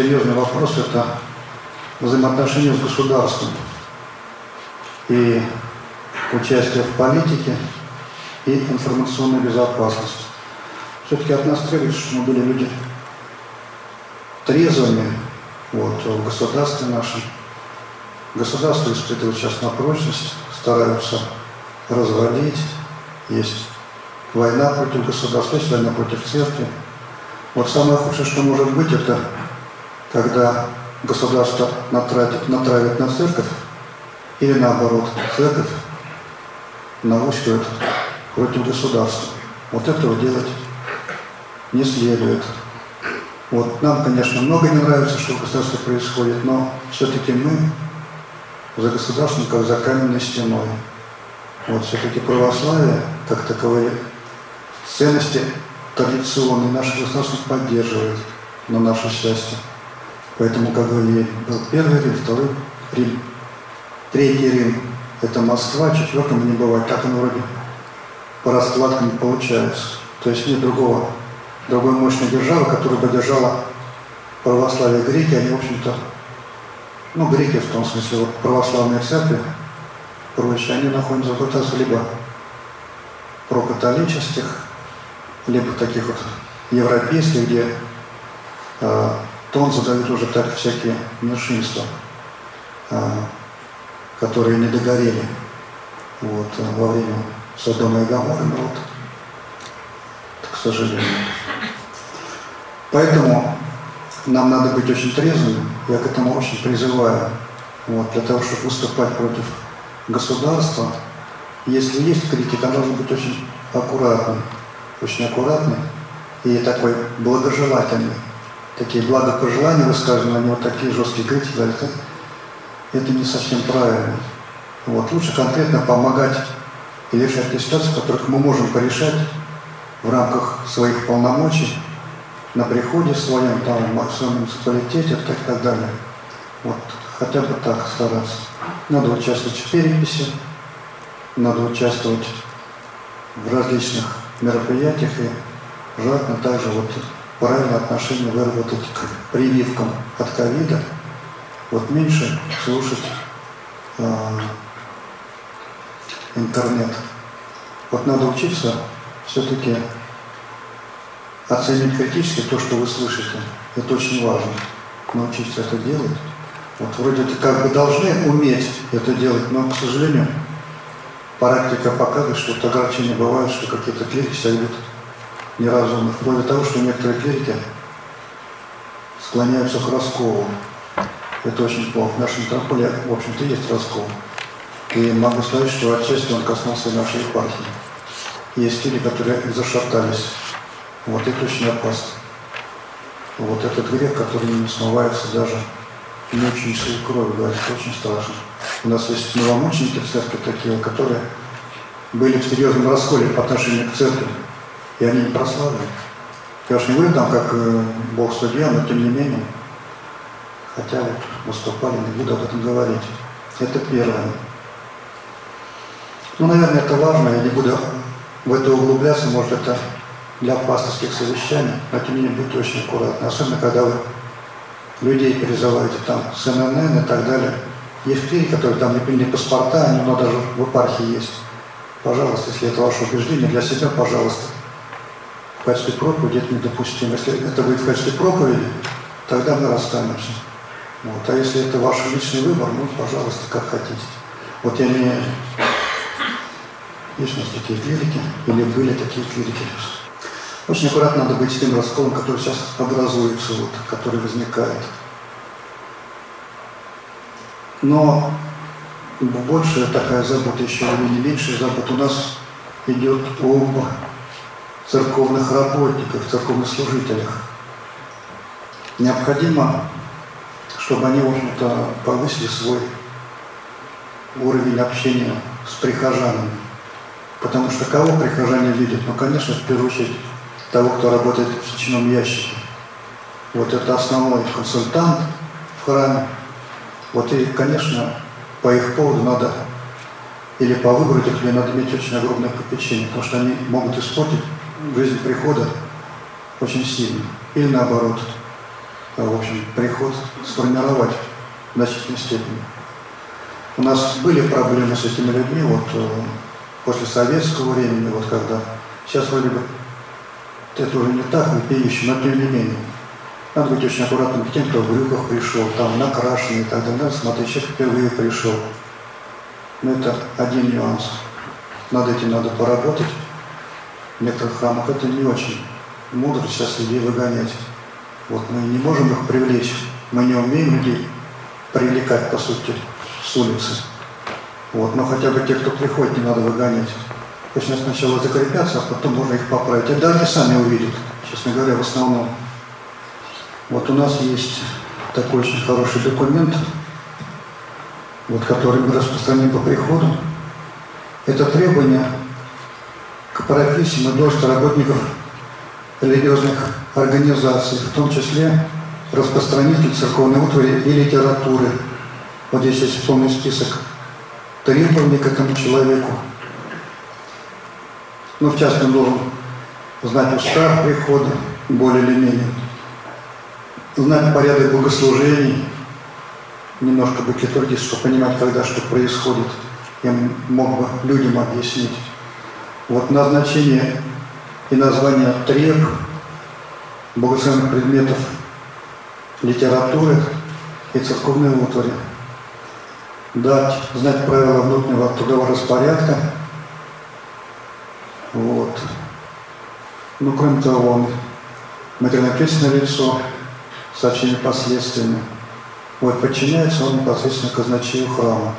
серьезный вопрос – это взаимоотношения с государством и участие в политике и информационной безопасности. Все-таки от нас требуется, чтобы мы были люди трезвыми вот, в государстве нашем. Государство испытывает сейчас на прочность, стараются развалить. Есть война против государства, есть война против церкви. Вот самое худшее, что может быть, это когда государство натравит, натравит на церковь, или наоборот, церковь наускивает против государства. Вот этого делать не следует. Вот нам, конечно, много не нравится, что в государстве происходит, но все-таки мы за государством, как за каменной стеной. Вот все-таки православие, как таковые ценности традиционные, наше государство поддерживает на наше счастье. Поэтому, как говорили, был первый Рим, второй Рим, третий Рим – это Москва, четвертым не бывает. Так оно вроде по раскладкам получается. То есть нет другого, другой мощной державы, которая бы держала православие греки, они, в общем-то, ну, греки в том смысле, вот православные церкви, прочие, они находятся в раз либо прокатолических, либо таких вот европейских, где э, тон задают уже так всякие меньшинства, э, которые не догорели вот, во время Содома и Гаморы, ну вот, к сожалению. Поэтому нам надо быть очень трезвыми, я к этому очень призываю, вот, для того, чтобы выступать против государства. Если есть критика, должен быть очень аккуратный, очень аккуратный и такой благожелательный. Такие благопожелания высказаны, они вот такие жесткие критики, это, это не совсем правильно. Вот, лучше конкретно помогать и решать те ситуации, которых мы можем порешать в рамках своих полномочий, на приходе своем, там, в своем муниципалитете и так далее. Вот, хотя бы так стараться. Надо участвовать в переписи, надо участвовать в различных мероприятиях и желательно также вот правильное отношение выработать к прививкам от ковида, вот меньше слушать э, интернет. Вот надо учиться все-таки оценить критически то, что вы слышите. Это очень важно. Научиться это делать. Вот вроде это как бы должны уметь это делать, но, к сожалению, практика показывает, что вот огорчения бывают, что какие-то клирики себя ведут неразумно. Вплоть до того, что некоторые клирики склоняются к расколу. Это очень плохо. В нашем метрополе, в общем-то, есть раскол. И могу сказать, что отчасти он коснулся нашей епархии. Есть люди, которые зашатались вот это очень опасно. Вот этот грех, который не смывается даже мученической кровью, говорит, это очень страшно. У нас есть новомученики в церкви такие, которые были в серьезном расколе по отношению к церкви, и они не прославили. Уж не говорю там, как э, Бог судья, но тем не менее, хотя вот выступали, не буду об этом говорить. Это первое. Ну, наверное, это важно, я не буду в это углубляться, может, это для пасторских совещаний, но тем не менее будьте очень аккуратны, особенно когда вы людей призываете там с ННН и так далее. Есть люди, которые там не приняли паспорта, они но даже в епархии есть. Пожалуйста, если это ваше убеждение, для себя, пожалуйста. В качестве проповеди это недопустимо. Если это будет в качестве проповеди, тогда мы расстанемся. Вот. А если это ваш личный выбор, ну, пожалуйста, как хотите. Вот я не... Есть у нас такие клирики, или были такие клирики. Очень аккуратно надо быть с тем расколом, который сейчас образуется, вот, который возникает. Но большая такая забота еще или меньшая забота у нас идет об церковных работниках, церковных служителях. Необходимо, чтобы они, в общем-то, повысили свой уровень общения с прихожанами. Потому что кого прихожане видят? Ну, конечно, в первую очередь того, кто работает в свечном ящике. Вот это основной консультант в храме. Вот и, конечно, по их поводу надо или по выбору людей надо иметь очень огромное попечение, потому что они могут испортить жизнь прихода очень сильно. Или наоборот, в общем, приход сформировать в значительной степени. У нас были проблемы с этими людьми вот э, после советского времени, вот когда сейчас вроде бы это уже не так вопиюще, но тем не менее. Надо быть очень аккуратным к тем, кто в брюках пришел, там накрашенный и так далее. Смотреть, человек впервые пришел. Но это один нюанс. Над этим надо поработать. В некоторых храмах это не очень мудро сейчас людей выгонять. Вот мы не можем их привлечь. Мы не умеем людей привлекать, по сути, с улицы. Вот, но хотя бы те, кто приходит, не надо выгонять. Пусть сначала закрепятся, а потом можно их поправить. Тогда они сами увидят, честно говоря, в основном. Вот у нас есть такой очень хороший документ, вот, который мы распространим по приходу. Это требование профессии и должности работников религиозных организаций, в том числе распространитель церковной утвари и литературы. Вот здесь есть полный список требований к этому человеку. Ну, в частности, он должен знать устав прихода, более или менее, знать порядок богослужений, немножко быть литургист, чтобы понимать, когда что происходит. Я мог бы людям объяснить. Вот назначение и название треб, богословных предметов литературы и церковной утвари. Дать, знать правила внутреннего трудового распорядка. Вот. Ну, кроме того, он материально-ответственное лицо со всеми последствиями. Вот, подчиняется он непосредственно казначею храма,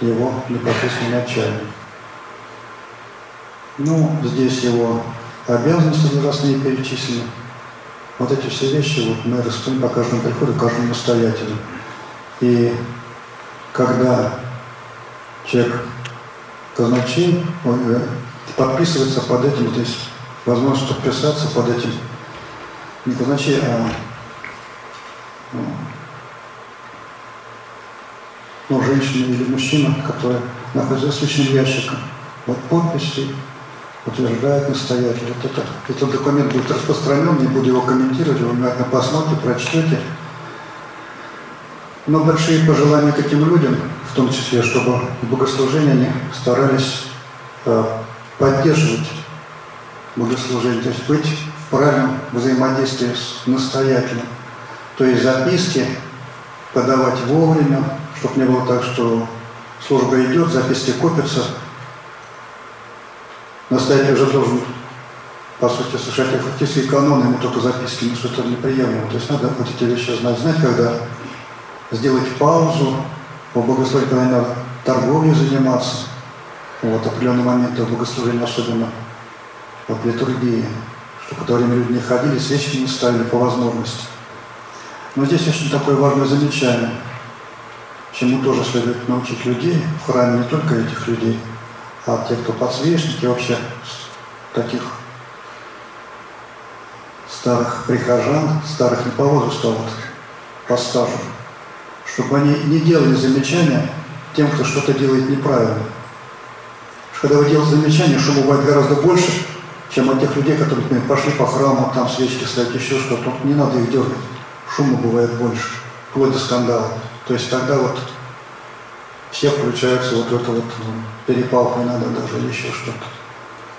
его непосредственно начальник. Ну, здесь его обязанности возрастные перечислены. Вот эти все вещи вот мы рассмотрим по каждому приходу, каждому настоятелю. И когда человек казначей, он э, подписывается под этим, то есть возможность подписаться под этим не казначей, а ну, ну, женщина или мужчина, который находится личным ящиком. Вот подписи утверждает настоятель. Вот это, этот документ будет распространен, не буду его комментировать, вы внимательно посмотрите, прочтете. Но большие пожелания к этим людям, в том числе, чтобы в богослужении они старались э, поддерживать богослужение, то есть быть в правильном взаимодействии с настоятелем. То есть записки подавать вовремя, чтобы не было так, что служба идет, записки копятся, Настоятель уже должен, по сути, совершать фактически канон, ему только записки несут это неприемлемо. То есть надо вот эти вещи знать, знать, когда сделать паузу, по богословию, когда надо торговлей заниматься, вот определенные моменты богослужения, особенно вот литургии, чтобы в то время люди не ходили, свечки не ставили по возможности. Но здесь очень такое важное замечание, чему тоже следует научить людей в храме, не только этих людей – а те, кто подсвечники, вообще таких старых прихожан, старых не по возрасту, а вот по стажу, чтобы они не делали замечания тем, кто что-то делает неправильно. Когда вы делаете замечания, шум бывает гораздо больше, чем от тех людей, которые, например, пошли по храму, там свечки ставят, еще что-то. Не надо их дергать. Шума бывает больше, вплоть до скандала. То есть тогда вот все включаются вот это вот ну, перепалку надо даже или еще что-то.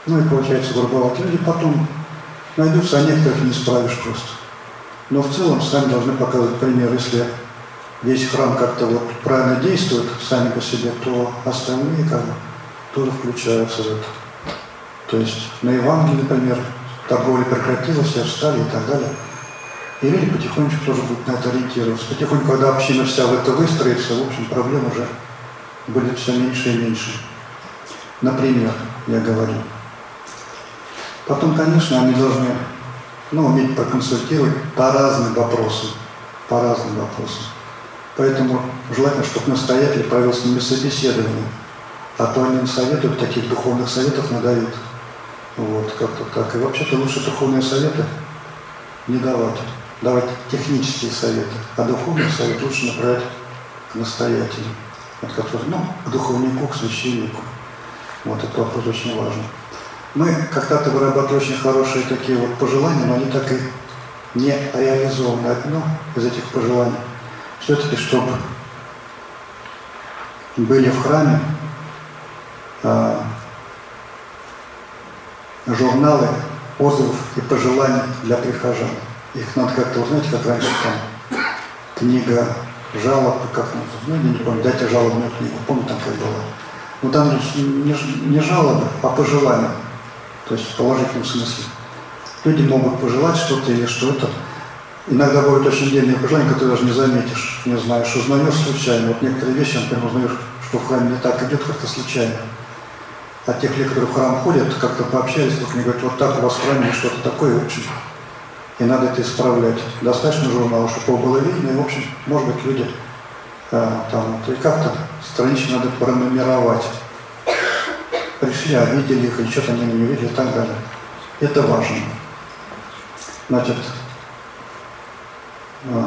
Ну и получается грубовато. Люди потом найдутся, а некоторых не справишь просто. Но в целом сами должны показывать пример. Если весь храм как-то вот правильно действует сами по себе, то остальные как бы тоже включаются в это. То есть на Евангелии, например, торговля прекратилась, все встали и так далее. И люди потихонечку тоже будут на это ориентироваться. Потихоньку, когда община вся в это выстроится, в общем, проблем уже будет все меньше и меньше. Например, я говорю. Потом, конечно, они должны ну, уметь проконсультировать по разным вопросам. По разным вопросам. Поэтому желательно, чтобы настоятель провел с ними собеседование. А то они им советуют, таких духовных советов надают. Вот, как-то так. И вообще-то лучше духовные советы не давать. Давать технические советы. А духовный совет лучше направлять к настоятелю от которых, ну, к духовнику, к священнику. Вот этот вопрос очень важен. Мы когда-то вырабатывали очень хорошие такие вот пожелания, но они так и не реализовано одно из этих пожеланий. Все-таки, чтобы были в храме э, журналы отзывов и пожеланий для прихожан. Их надо как-то узнать, как раньше там книга жалоб, как ну, я не помню, дайте жалобную книгу, помню там как было. Ну там не, не жалобы, а пожелания, то есть в положительном смысле. Люди могут пожелать что-то или что-то. Иногда бывают очень дельные пожелания, которые даже не заметишь, не знаешь, узнаешь случайно. Вот некоторые вещи, например, узнаешь, что в храме не так идет, как-то случайно. А тех людей, которые в храм ходят, как-то пообщались, вдруг мне говорят, вот так у вас в храме что-то такое, общем, и надо это исправлять. Достаточно журнала, чтобы было видно, и, в общем, может быть, люди э, там, и как-то странички надо пронумеровать. Пришли, а видели их, или что-то они не увидели и так далее. Это важно. Значит, э,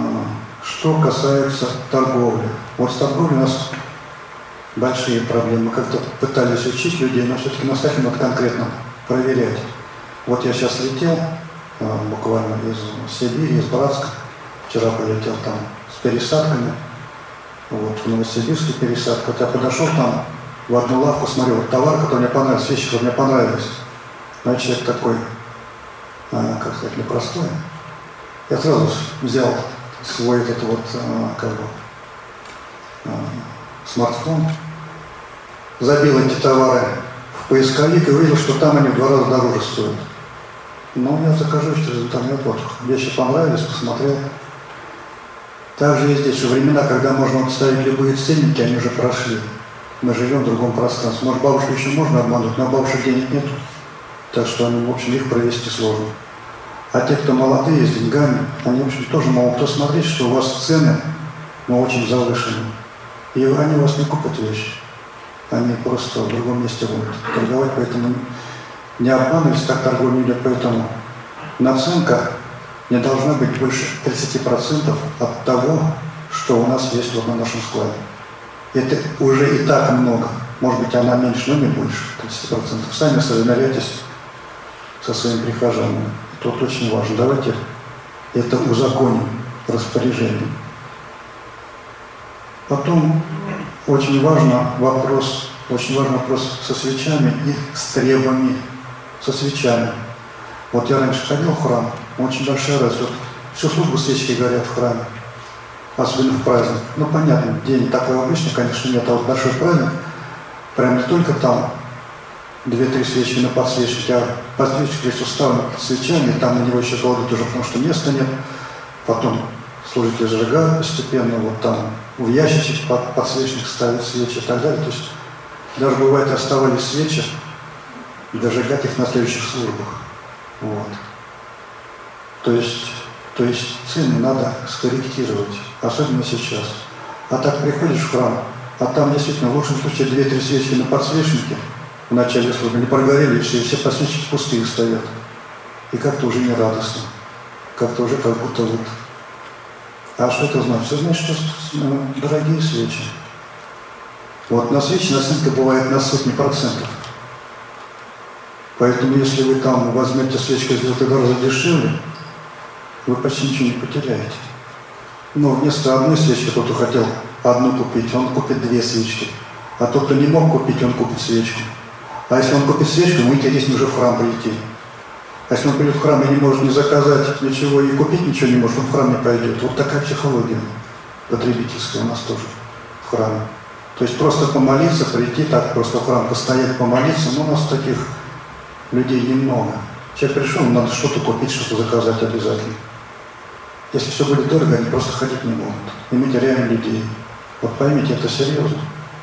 что касается торговли. Вот с торговлей у нас большие проблемы. Мы как-то пытались учить людей, но все-таки на стахе надо конкретно проверять. Вот я сейчас летел, буквально из Сибири, из Братска. Вчера полетел там с пересадками. Вот, в Новосибирске пересадка. Вот я подошел там в одну лавку, смотрел, вот товар, который мне понравился, вещи, которые мне понравились. Значит, человек такой, а, как сказать, непростой. Я сразу взял свой этот вот, а, как бы, а, смартфон, забил эти товары в поисковик и увидел, что там они в два раза дороже стоят. Ну, я закажу через интернет, вот, вещи понравились, посмотрел. Также и здесь, времена, когда можно вот ставить любые ценники, они уже прошли. Мы живем в другом пространстве. Может, бабушку еще можно обмануть, но бабушек денег нет. Так что, они, в общем, их провести сложно. А те, кто молодые, с деньгами, они, в общем, тоже могут посмотреть, что у вас цены, но очень завышены. И они у вас не купят вещи. Они просто в другом месте будут торговать, поэтому не торговля не идет. Поэтому наценка не должна быть больше 30% от того, что у нас есть вот на нашем складе. Это уже и так много. Может быть, она меньше, но не больше 30%. Сами соизмеряйтесь со своими прихожанами. Тут очень важно. Давайте это узаконим распоряжение. Потом очень важно вопрос, очень важный вопрос со свечами и с требами со свечами. Вот я раньше ходил в храм, очень большая разница. Всю службу свечки горят в храме, особенно в праздник. Ну, понятно, день такой обычный, конечно, нет, а вот большой праздник, прям не только там две-три свечки на подсвечнике, а подсвечник весь уставлен свечами, там на него еще кладут уже, потому что места нет. Потом служители зажигают постепенно, вот там в ящичек под подсвечник ставят свечи и так далее. То есть даже бывает оставались свечи, и дожигать их на следующих службах. Вот. То есть, то есть цены надо скорректировать, особенно сейчас. А так приходишь в храм, а там действительно в лучшем случае две-три свечки на подсвечнике в начале службы не прогорели, все, все подсвечники пустые стоят. И как-то уже не радостно. Как-то уже как будто вот а что это значит? Это значит, что ну, дорогие свечи. Вот на свечи наценка бывает на сотни процентов. Поэтому если вы там возьмете свечку два раза дешевле, вы почти ничего не потеряете. Но вместо одной свечки кто-то хотел одну купить, он купит две свечки. А тот, кто не мог купить, он купит свечку. А если он купит свечку, мы интереснее уже в храм прийти. А если он придет в храм и не может не заказать ничего и купить ничего не может, он в храм не пойдет. Вот такая психология потребительская у нас тоже в храме. То есть просто помолиться, прийти так, просто в храм постоять, помолиться, но у нас таких людей немного. Человек пришел, надо что-то купить, что-то заказать обязательно. Если все будет дорого, они просто ходить не могут. И мы теряем людей. Вот поймите, это серьезно.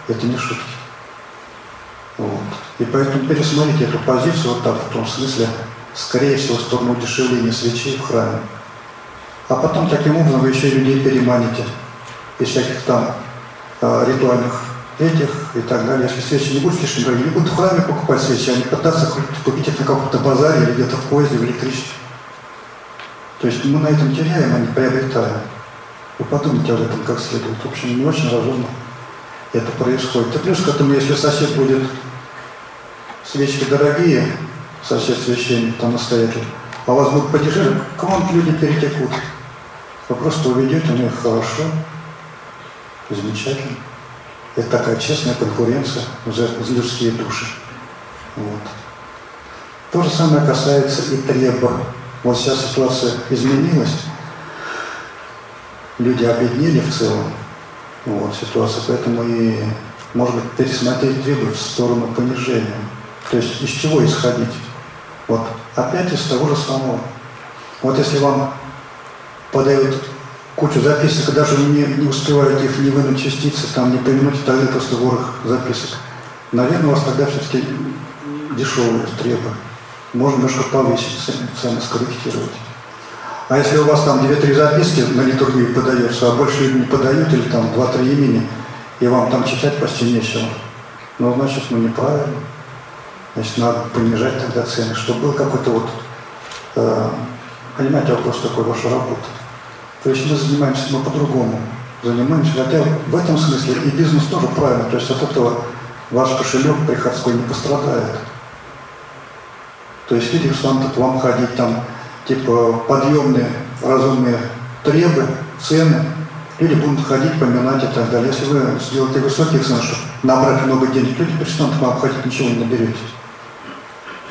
Это не шутки. Вот. И поэтому пересмотрите эту позицию вот так, в том смысле, скорее всего, в сторону удешевления свечей в храме. А потом таким образом вы еще людей переманите из всяких там э, ритуальных этих и так далее. Если свечи не будут слишком дорогие, не будут в храме покупать свечи, они пытаться купить их на каком-то базаре или где-то в поезде, в электричестве. То есть мы на этом теряем, а не приобретаем. Вы подумайте об этом как следует. В общем, не очень разумно это происходит. И плюс к этому, если сосед будет свечки дорогие, сосед священник, там настоятель, а у вас будут подешевле, к вам люди перетекут. Вы просто уведете у них хорошо, замечательно. Это такая честная конкуренция за, людские души. Вот. То же самое касается и треба. Вот сейчас ситуация изменилась. Люди объединили в целом вот, ситуацию, поэтому и, может быть, пересмотреть требования в сторону понижения. То есть из чего исходить? Вот опять из того же самого. Вот если вам подают кучу записок, даже не, не успеваете их не вынуть частицы, там не поменуть, тогда просто ворох записок. Наверное, у вас тогда все-таки дешевые требы. Можно немножко повысить цены, скорректировать. А если у вас там 2-3 записки на литургию подается, а больше не подают, или там 2-3 имени, и вам там читать почти нечего, ну, значит, ну, неправильно. Значит, надо понижать тогда цены, чтобы был какой-то вот, э, понимаете, вопрос такой, ваша работа. То есть мы занимаемся, мы по-другому занимаемся, хотя в этом смысле и бизнес тоже правильно, то есть от этого ваш кошелек приходской не пострадает. То есть видите, что надо к вам ходить там, типа подъемные, разумные требы, цены, люди будут ходить, поминать и так далее. Если вы сделаете высокие цены, чтобы набрать много денег, люди перестанут к вам ходить, ничего не наберете.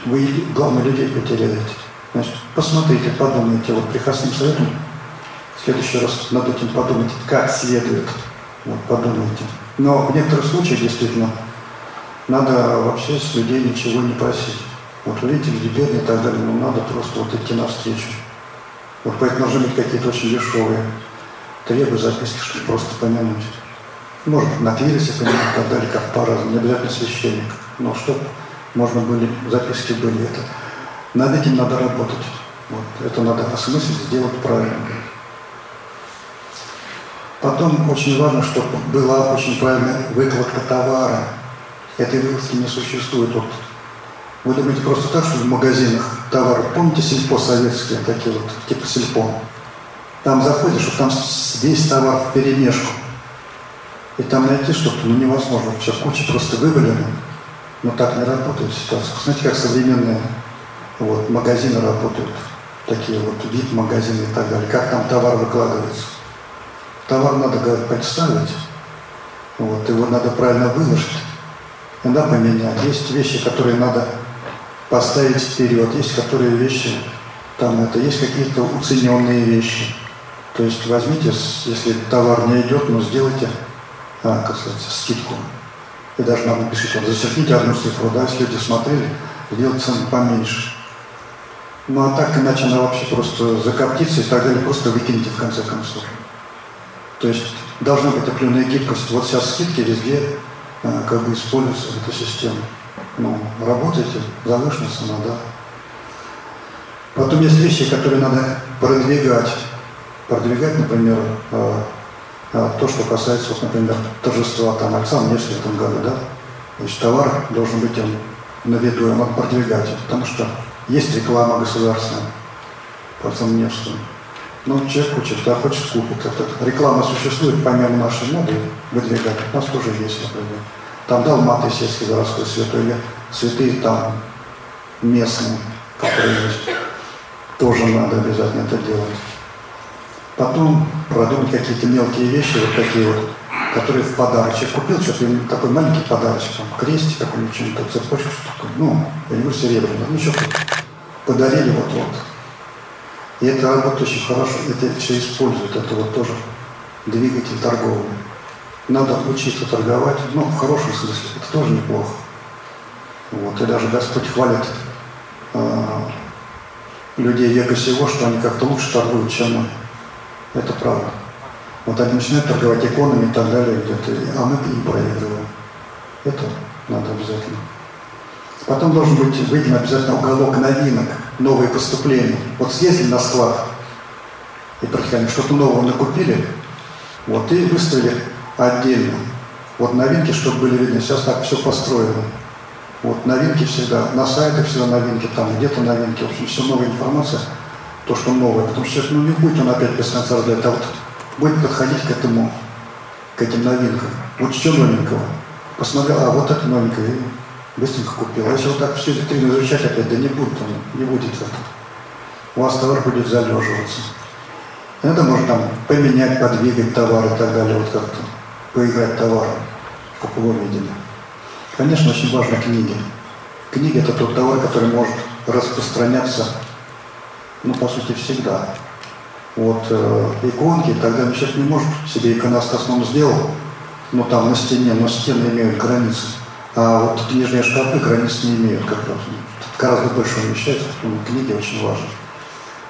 Вы, главное, людей потеряете. Значит, посмотрите, подумайте, вот прихостным советом следующий раз над этим подумайте, как следует. Вот, подумайте. Но в некоторых случаях, действительно, надо вообще с людей ничего не просить. Вот вы видите, люди бедные и так далее, но надо просто вот идти навстречу. Вот поэтому должны быть какие-то очень дешевые требы, записки, чтобы просто помянуть. Может быть, на клирисе помянуть и так далее, как по-разному, не обязательно священник. Но чтобы можно были, записки были это. Над этим надо работать. Вот. Это надо осмыслить, сделать правильно. Потом очень важно, чтобы была очень правильная выкладка товара. Этой выкладки не существует. Вот вы думаете просто так, что в магазинах товар, помните сельпо советские, такие вот, типа сельпо? Там заходишь, что там весь товар в перемешку. И там найти что-то, ну невозможно. Все, куча просто вывалена. Но так не работает ситуация. Знаете, как современные вот, магазины работают. Такие вот вид-магазины и так далее. Как там товар выкладывается. Товар надо, говорят, представить. Вот, его надо правильно выложить. Иногда поменять. Есть вещи, которые надо поставить вперед. Есть которые вещи, там это есть какие-то уцененные вещи. То есть возьмите, если товар не идет, но сделайте, а, как сказать, скидку. И даже нам напишите, вот, зачеркните одну цифру, да, если люди смотрели, сделать цену поменьше. Ну а так иначе она вообще просто закоптится и так далее, просто выкиньте в конце концов. То есть должна быть определенная гибкость. Вот сейчас скидки везде а, как бы используются эта система ну, работаете, завышена цена, да. Потом есть вещи, которые надо продвигать. Продвигать, например, э, э, то, что касается, вот, например, торжества там Александра в этом году, да. Значит, товар должен быть он на виду, надо продвигать, потому что есть реклама государственная по Александру Невскому. Ну, хочет, да, купить. Это, реклама существует помимо нашей моды, выдвигать. У нас тоже есть, например. Там дал маты сельский городской святой, святые там местные, которые есть. Тоже надо обязательно это делать. Потом продумать какие-то мелкие вещи, вот такие вот, которые в подарочек. Купил что-то, такой маленький подарочек, там, крестик какой-нибудь, что-то, цепочку, что-то, ну, я не говорю серебряный, ну, что-то подарили вот-вот. И это работает очень хорошо, это все используют, это вот тоже двигатель торговый. Надо учиться торговать, ну, в хорошем смысле, это тоже неплохо. Вот, и даже Господь хвалит э, людей века сего, что они как-то лучше торгуют, чем мы. Это правда. Вот они начинают торговать иконами и так далее где-то, а мы им проигрываем. Это надо обязательно. Потом должен быть выделен обязательно уголок новинок, новые поступления. Вот съездили на склад и проходили, что-то нового накупили, вот, и выставили отдельно. Вот новинки, чтобы были видны. Сейчас так все построено. Вот новинки всегда, на сайтах всегда новинки, там где-то новинки, в общем, все новая информация, то, что новое. Потому что сейчас, ну, не будет он опять конца разглядать, а вот будет подходить к этому, к этим новинкам. Вот что новенького? Посмотрел, а вот это новенькое, быстренько купил. А если вот так все витрину изучать опять, да не будет он, не будет это. у вас товар будет залеживаться. Это можно там поменять, подвигать товар и так далее, вот как-то поиграть товаром, как вы видели. Конечно, очень важны книги. Книги – это тот товар, который может распространяться, ну, по сути, всегда. Вот э, иконки, тогда человек не может себе иконостасном сделал, но там на стене, но стены имеют границы. А вот книжные шкафы границ не имеют как раз. Гораздо больше умещается, потому книги очень важны.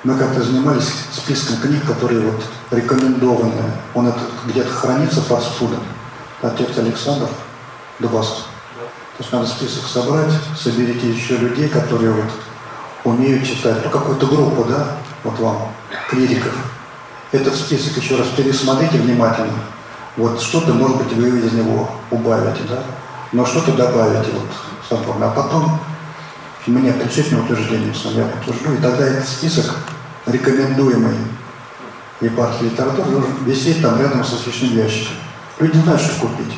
Мы как-то занимались списком книг, которые вот рекомендованные. Он это где-то хранится спудом. Отец Александр Дубас. То есть надо список собрать, соберите еще людей, которые вот умеют читать, ну какую-то группу, да, вот вам, клириков. Этот список еще раз пересмотрите внимательно. Вот что-то, может быть, вы из него убавите, да, но что-то добавите вот сам А потом мне причетное утверждение сам я утвержду, и тогда этот список рекомендуемый епархии литературы должен висеть там рядом со священным ящиком. Люди знают, что купить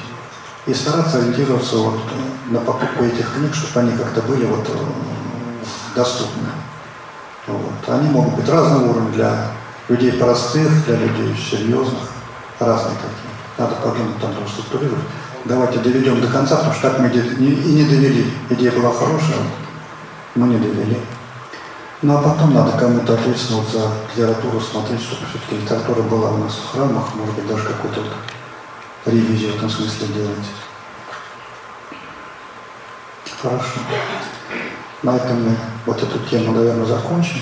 и стараться ориентироваться вот э, на покупку этих книг, чтобы они как-то были вот э, доступны. Вот. Они могут быть разного уровня для людей простых, для людей серьезных, разные такие. Надо подумать, там структурировать. Давайте доведем до конца, потому что так мы и не довели. Идея была хорошая, мы не довели. Ну а потом надо кому-то ответственно за литературу смотреть, чтобы все-таки литература была у нас в храмах, может быть, даже какую-то ревизию в этом смысле делать. Хорошо. На этом мы вот эту тему, наверное, закончим.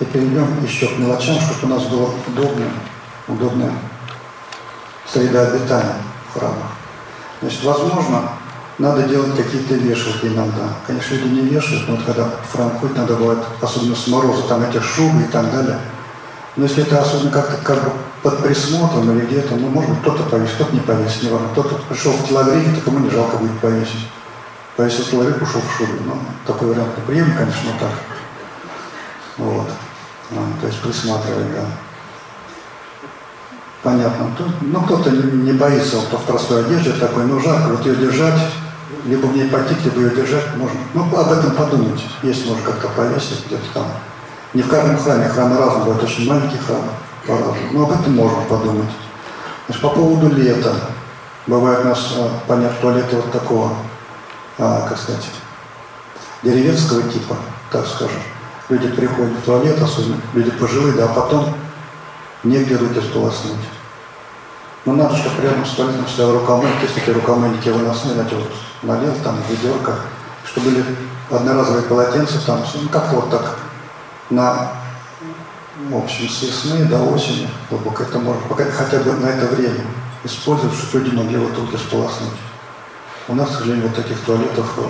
И перейдем еще к мелочам, чтобы у нас была удобная, удобная среда обитания в храмах. Значит, возможно, надо делать какие-то вешалки иногда. Конечно, люди не вешают, но вот когда в храм ходит, надо бывает, особенно с мороза, там эти шубы и так далее. Но если это особенно как-то как бы под присмотром или где-то, ну, может быть, кто-то повесит, кто-то не повесит, не важно. Кто-то пришел в телогрифе, то кому не жалко будет повесить. Повесил телогриф, ушел в шубе. Ну, такой вариант неприемлем, конечно, но так. Вот. А, то есть присматривать, да. Понятно. Ну, кто-то не боится вот в простой одежде такой, ну, жарко, вот ее держать, либо в ней пойти, либо ее держать можно. Ну, об этом подумать. Есть, может, как-то повесить где-то там. Не в каждом храме, храмы разные, бывают очень маленькие храмы по-разному. Но об этом можно подумать. Значит, по поводу лета. Бывает у нас, а, понятно, туалеты вот такого, а, как сказать, деревенского типа, так скажем. Люди приходят в туалет, особенно люди пожилые, да, а потом негде руки сполоснуть. Ну, чтобы рядом с туалетом стоял рукомойник, если такие рукомойники выносные, знаете, вот налил там ведерко, чтобы были одноразовые полотенца там, ну как-то вот так на в общем, с весны до осени, глубоко это можно, пока, хотя бы на это время использовать, чтобы люди могли вот руки сполоснуть. У нас, к сожалению, вот таких туалетов, э,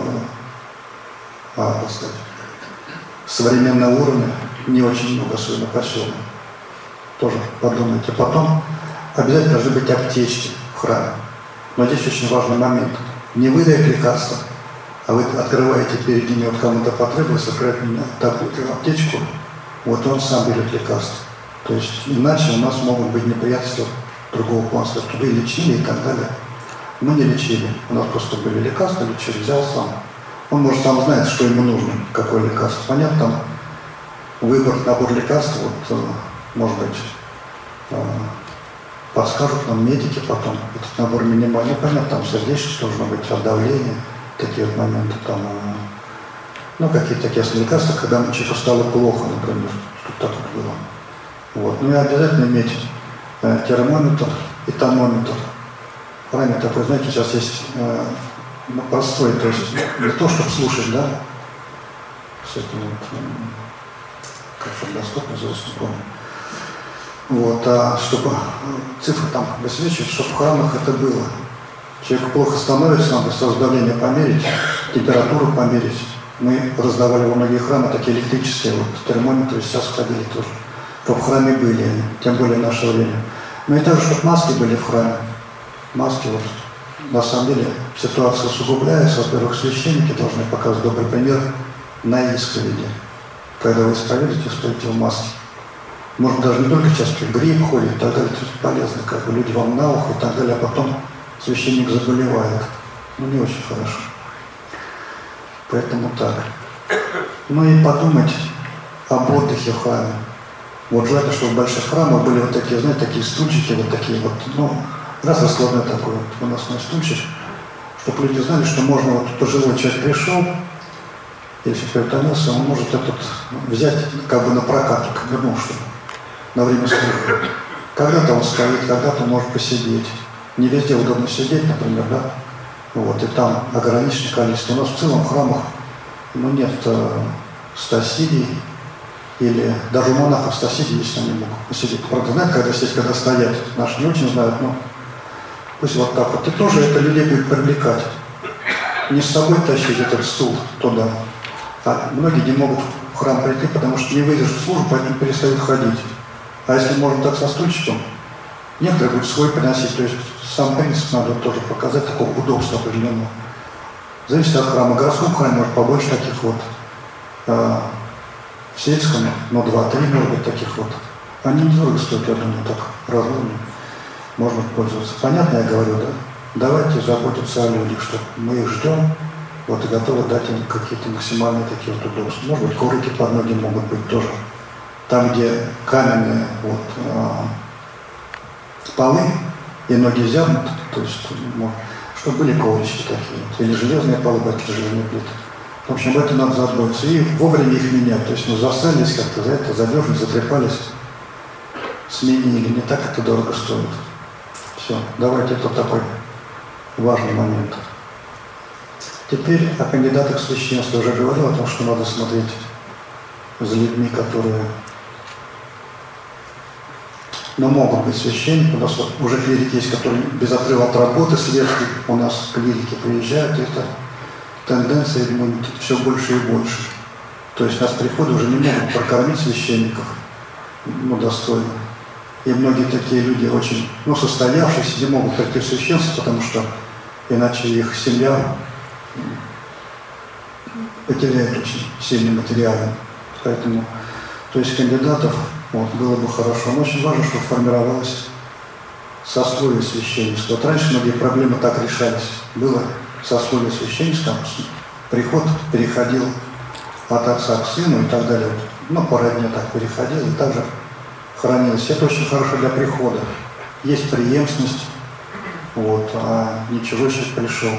а, сказать, современного уровня не очень много, особенно поселок. Тоже подумайте. Потом обязательно должны быть аптечки в храме. Но здесь очень важный момент. Не выдать лекарства, а вы открываете перед ними, вот кому-то потребовалось, открываете такую аптечку, вот он сам берет лекарства. То есть иначе у нас могут быть неприятности другого плана, что вы лечили и так далее. Мы не лечили. У нас просто были лекарства, лечили, взял сам. Он, может, сам знает, что ему нужно, какое лекарство. Понятно, там выбор, набор лекарств, вот, э, может быть, э, подскажут нам медики потом. Этот набор минимальный, понятно, там сердечность должно быть, от давления, такие вот моменты, там, э, ну, какие-то такие лекарства, когда человеку стало плохо, например, что так вот было. Вот. Ну и обязательно иметь э, термометр и тонометр. Храме такой, знаете, сейчас есть э, ну, простой, то есть не то, чтобы слушать, да, с этим вот, э, как называется, не помню. Вот, а чтобы э, цифры там высвечивать, чтобы в храмах это было. Человеку плохо становится, надо сразу давление померить, температуру померить, мы раздавали во многих храмах такие электрические вот, термометры, сейчас ходили тоже. Чтобы в храме были они, тем более в наше время. Ну и также, чтобы маски были в храме. Маски вот, на самом деле, ситуация усугубляется. Во-первых, священники должны показывать добрый пример на исповеди. Когда вы исповедуете, стоите в маске. Может, даже не только сейчас грипп ходит и так далее, это полезно, как бы люди вам на ухо и так далее, а потом священник заболевает. Ну, не очень хорошо. Поэтому так. Ну и подумать, об отдыхе в храме. Вот желательно, чтобы в больших храмах были вот такие, знаете, такие стульчики, вот такие вот, ну, раз раскладной такой вот выносной стульчик, чтобы люди знали, что можно, вот пожилой человек пришел, если перетомился, он может этот взять как бы на прокат, как вернул, чтобы на время службы. Когда-то он стоит, когда-то может посидеть. Не везде удобно сидеть, например, да? Вот, и там ограниченное количество. У нас в целом в храмах ну, нет э, стасидий, или даже у монахов стасидий, если они могут посидеть. Правда, знаете, когда сидеть, когда стоять, наши не очень знают, но пусть вот так вот. И тоже это людей будет привлекать. Не с собой тащить этот стул туда, а многие не могут в храм прийти, потому что не выдержат службу, поэтому перестают ходить. А если можно так со стульчиком, некоторые будут свой приносить. То есть сам принцип надо тоже показать, такого удобства определенного. Зависит от храма. Городском храме может побольше таких вот. А в сельском, ну, два-три, может быть, таких вот. Они недорого стоят, я думаю, так разумно. Можно пользоваться. Понятно я говорю, да? Давайте заботиться о людях, что мы их ждем, вот, и готовы дать им какие-то максимальные такие вот удобства. Может быть, коврики под ноги могут быть тоже. Там, где каменные вот, а, полы и ноги зябнут, то есть, может, чтобы были коврички такие, или железные полы, бывают железные плиты. В общем, об этом надо заботиться. И вовремя их менять. То есть, ну, засались как-то, за это задернули, затрепались, сменили. Не так это дорого стоит. Все, давайте это такой важный момент. Теперь о кандидатах в священство уже говорил, о том, что надо смотреть за людьми, которые но могут быть священники. У нас уже клирики есть, которые без отрыва от работы светские у нас клирики приезжают. Это тенденция, думаю, все больше и больше. То есть нас приходы уже не могут прокормить священников ну, достойно. И многие такие люди очень ну, состоявшиеся не могут прийти в священство, потому что иначе их семья потеряет очень сильно материально. Поэтому, то есть кандидатов вот, было бы хорошо. Но очень важно, чтобы формировалось сословие священничества. Вот раньше многие проблемы так решались. Было сословие священничества, приход переходил от отца к сыну и так далее. Ну, по родне так переходил и также хранилось. Это очень хорошо для прихода. Есть преемственность, вот, а ничего еще пришел.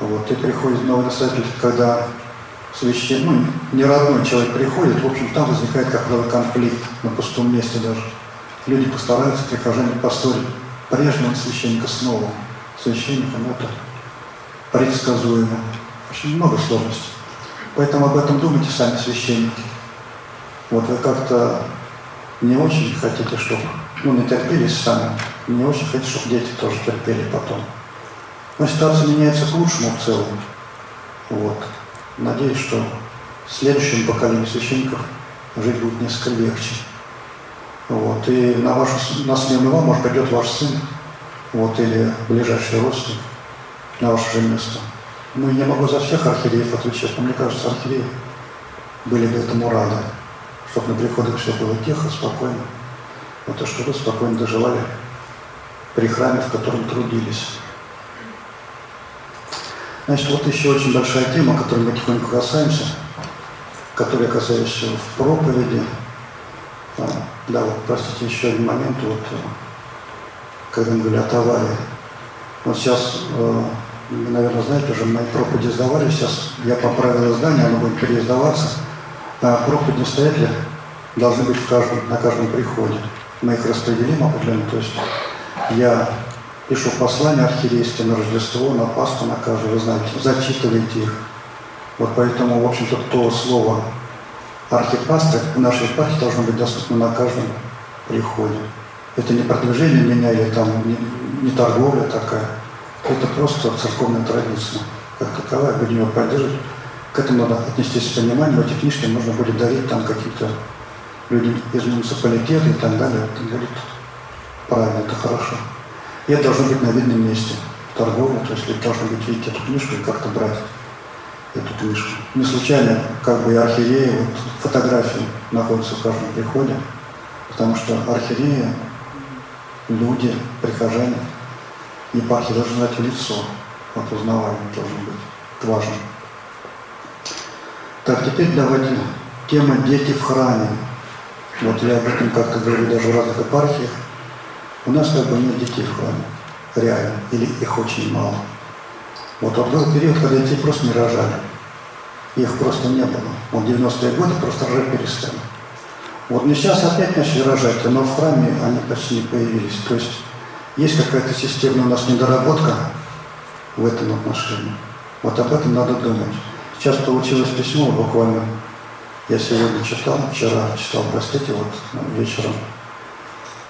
Вот, и приходит новый настоятель, когда священ... ну, не родной человек приходит, в общем, там возникает как правило конфликт на пустом месте даже. Люди постараются, прихожане поссорить прежнего священника с новым священником. Это предсказуемо. Очень много сложностей. Поэтому об этом думайте сами священники. Вот вы как-то не очень хотите, чтобы, ну, не терпелись сами, не очень хотите, чтобы дети тоже терпели потом. Но ситуация меняется к лучшему в целом. Вот. Надеюсь, что следующему поколению священников жить будет несколько легче. Вот. И на, вашу, на смену вам, может, придет ваш сын, вот, или ближайший родственник на ваше же место. Ну, я могу за всех архиереев отвечать, но мне кажется, архиереи были бы этому рады, чтобы на приходах все было тихо, спокойно. Вот то, что вы спокойно доживали при храме, в котором трудились. Значит, вот еще очень большая тема, которой мы тихонько касаемся, которая касается в проповеди. А, да, вот, простите, еще один момент, вот, э, когда мы говорили о товаре. Вот сейчас, э, вы, наверное, знаете, уже мои проповеди сдавали, сейчас я поправил издание, оно будет переиздаваться. А проповеди настоятеля должны быть в каждом, на каждом приходе. Мы их распределим определенно, то есть я пишу послание архиерейству на Рождество, на Пасху, на знаете, зачитывайте их. Вот поэтому, в общем-то, то слово архипастырь в нашей епархии должно быть доступно на каждом приходе. Это не продвижение меня или там не, не торговля такая. Это просто церковная традиция. Как таковая, будем ее поддерживать. К этому надо отнестись с пониманием. Эти книжки можно будет дарить там какие-то люди из муниципалитета и так далее. Это будет правильно, это хорошо. И это должно быть на видном месте торговли, то есть должно быть видеть эту книжку и как-то брать эту книжку. Не случайно, как бы и архиереи, вот, фотографии находятся в каждом приходе, потому что архиереи, люди, прихожане, епархи должны знать лицо, вот узнавание должен быть, это важно. Так, теперь давайте тема «Дети в храме». Вот я об этом как-то говорю даже в разных епархиях. У нас как бы нет детей в храме, реально, или их очень мало. Вот, вот был период, когда детей просто не рожали. Их просто не было. Вот 90-е годы просто рожать перестали. Вот не сейчас опять начали рожать, но в храме они почти не появились. То есть есть какая-то системная у нас недоработка в этом отношении. Вот об этом надо думать. Сейчас получилось письмо буквально, я сегодня читал, вчера читал, простите, вот вечером,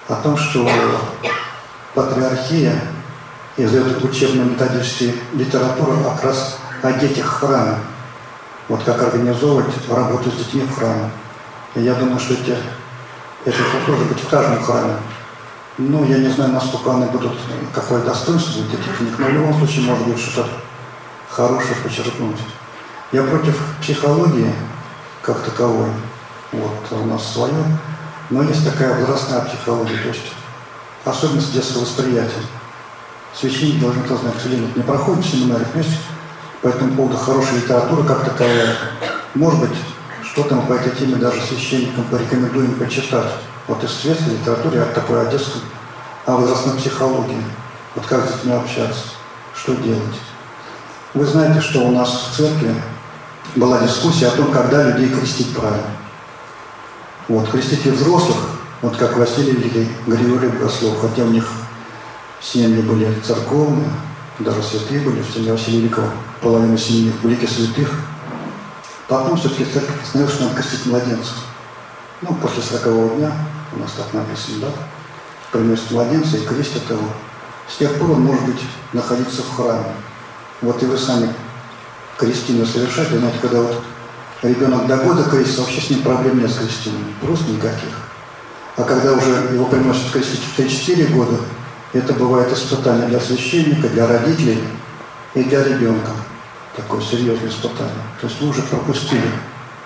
о том, что патриархия издает учебно-методические литературу как раз о детях в храме. Вот как организовывать работу с детьми в храме. И я думаю, что эти, это тоже быть в каждом храме. Ну, я не знаю, насколько они будут, какое достоинство будет этих книг, но в любом случае может быть что-то хорошее подчеркнуть. Я против психологии как таковой. Вот у нас свое. Но есть такая возрастная психология, то есть особенность детского восприятия. Священник должен это знать. К сожалению, не проходит в семинариях, но есть по этому поводу хорошая литература как таковая. Может быть, что-то мы по этой теме даже священникам порекомендуем почитать. Вот из светской литературы, от такой одесской, о возрастной психологии. Вот как с детьми общаться, что делать. Вы знаете, что у нас в церкви была дискуссия о том, когда людей крестить правильно. Вот, крестить и взрослых, вот как Василий или Григорий Богослов, хотя у них семьи были церковные, даже святые были в семье Василия Великого, половина семьи в лике святых. Потом все-таки церковь постановила, что надо крестить младенцев. Ну, после сорокового дня, у нас так написано, да, приносят младенца и крестят его. С тех пор он может быть находиться в храме. Вот и вы сами крестину совершать, знаете, когда вот ребенок до года крестится, вообще с ним проблем нет с крестиной, просто никаких. А когда уже его приносят крестить в 3-4 года, это бывает испытание для священника, для родителей и для ребенка. Такое серьезное испытание. То есть вы уже пропустили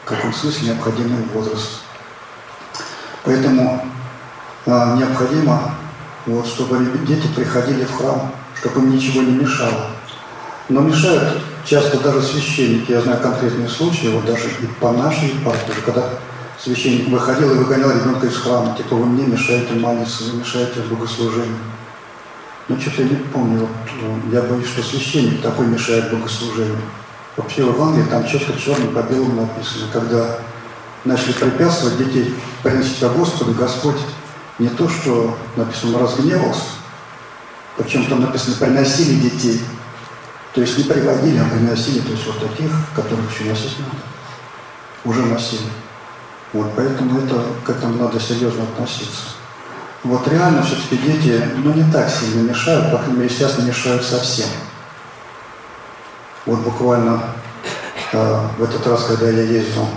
в каком смысле необходимый возраст. Поэтому а, необходимо, вот, чтобы дети приходили в храм, чтобы им ничего не мешало. Но мешают часто даже священники, я знаю конкретные случаи, вот даже и по нашей партии, когда священник выходил и выгонял ребенка из храма, типа вы мне мешаете молиться, вы мешаете богослужению. Ну, что-то я не помню, вот, ну, я боюсь, что священник такой мешает богослужению. Вообще в Евангелии там четко черным по белому написано, когда начали препятствовать детей приносить ко Господу, Господь не то, что написано, разгневался, причем там написано, приносили детей, то есть не приводили, а приносили, то есть вот таких, которых еще носить надо, уже носили. Вот, поэтому это, к этому надо серьезно относиться. Вот реально все-таки дети, ну, не так сильно мешают, по крайней мере, сейчас не мешают совсем. Вот буквально э, в этот раз, когда я ездил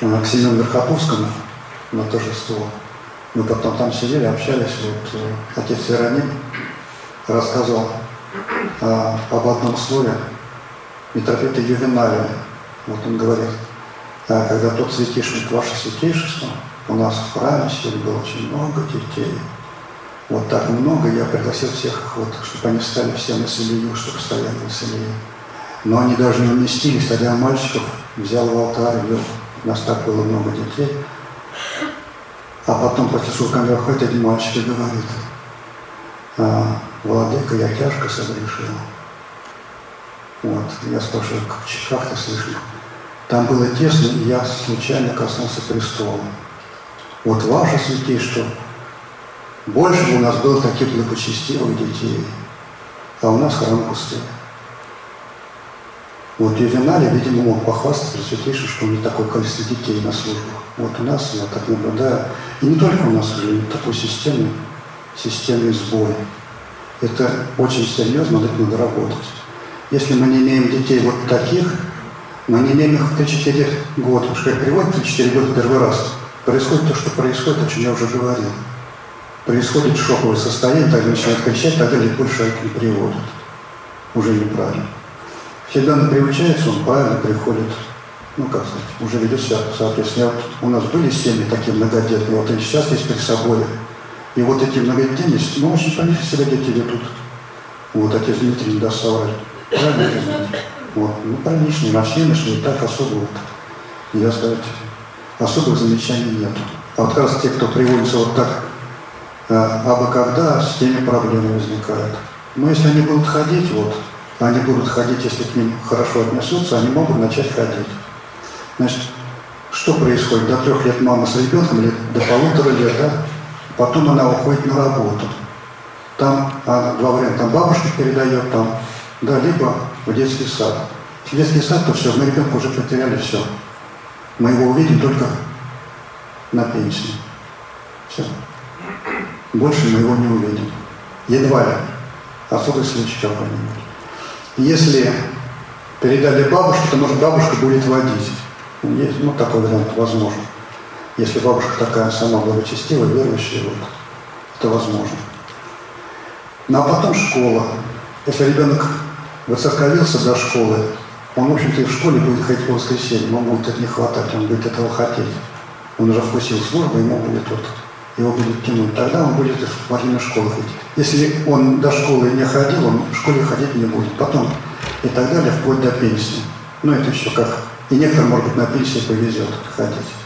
э, к Семену Верхотурскому на торжество, мы потом там сидели, общались, вот э, отец Иероним рассказывал а, об одном слове митрополита Ювеналия. Вот он говорит, а, когда тот святейший, ваше святейшество, у нас в храме сегодня было очень много детей. Вот так много, я пригласил всех, вот, чтобы они встали все на селию, чтобы стояли на селии. Но они даже не уместились, тогда мальчиков взял в алтарь, вел. У нас так было много детей. А потом после шурками выходит один мальчик и говорит, Владыка, я тяжко согрешил. Вот, я спрашиваю, как, как ты слышишь? Там было тесно, и я случайно коснулся престола. Вот ваше святейшество, больше бы у нас было таких благочестивых детей, а у нас храм пустой. Вот Ювеналий, видимо, мог похвастаться святейшим, что у него такое количество детей на службах. Вот у нас, я так наблюдаю, и не только у нас, уже такой системный, системный сбой. Это очень серьезно, над этим надо работать. Если мы не имеем детей вот таких, мы не имеем их в 3-4 года. Потому что как переводят 3-4 года первый раз, происходит то, что происходит, о чем я уже говорил. Происходит шоковое состояние, тогда начинают кричать, тогда больше это не приводит. Уже неправильно. Всегда он приучается, он правильно приходит, ну как сказать, уже ведет себя соответственно. Вот у нас были семьи такие многодетные, вот и сейчас есть при собой и вот эти многодетность, ну, очень конечно себя дети ведут. Вот, отец Дмитрий не даст соврать. Правильно, Вот, ну, приличные, на все нашли, так особо вот. я сказать, особых замечаний нет. А вот как раз те, кто приводится вот так, э, абы когда, с теми проблемы возникают. Но если они будут ходить, вот, они будут ходить, если к ним хорошо отнесутся, они могут начать ходить. Значит, что происходит? До трех лет мама с ребенком, или до полутора лет, да? Потом она уходит на работу. Там а, два варианта. Там бабушка передает, там, да, либо в детский сад. В детский сад, то все, мы ребенка уже потеряли все. Мы его увидим только на пенсии. Все. Больше мы его не увидим. Едва ли. Особый случай какой-нибудь. Если передали бабушке, то, может, бабушка будет водить. Есть, ну, такой вариант возможно. Если бабушка такая сама благочестивая, верующая, вот, это возможно. Ну, а потом школа. Если ребенок выцерковился до школы, он, в общем-то, и в школе будет ходить по воскресеньям, ему будет это не хватать, он будет этого хотеть. Он уже вкусил службу, ему будет вот, его будет тянуть. Тогда он будет во время школы ходить. Если он до школы не ходил, он в школе ходить не будет. Потом и так далее, вплоть до пенсии. Ну, это еще как. И некоторым, может быть, на пенсии повезет ходить.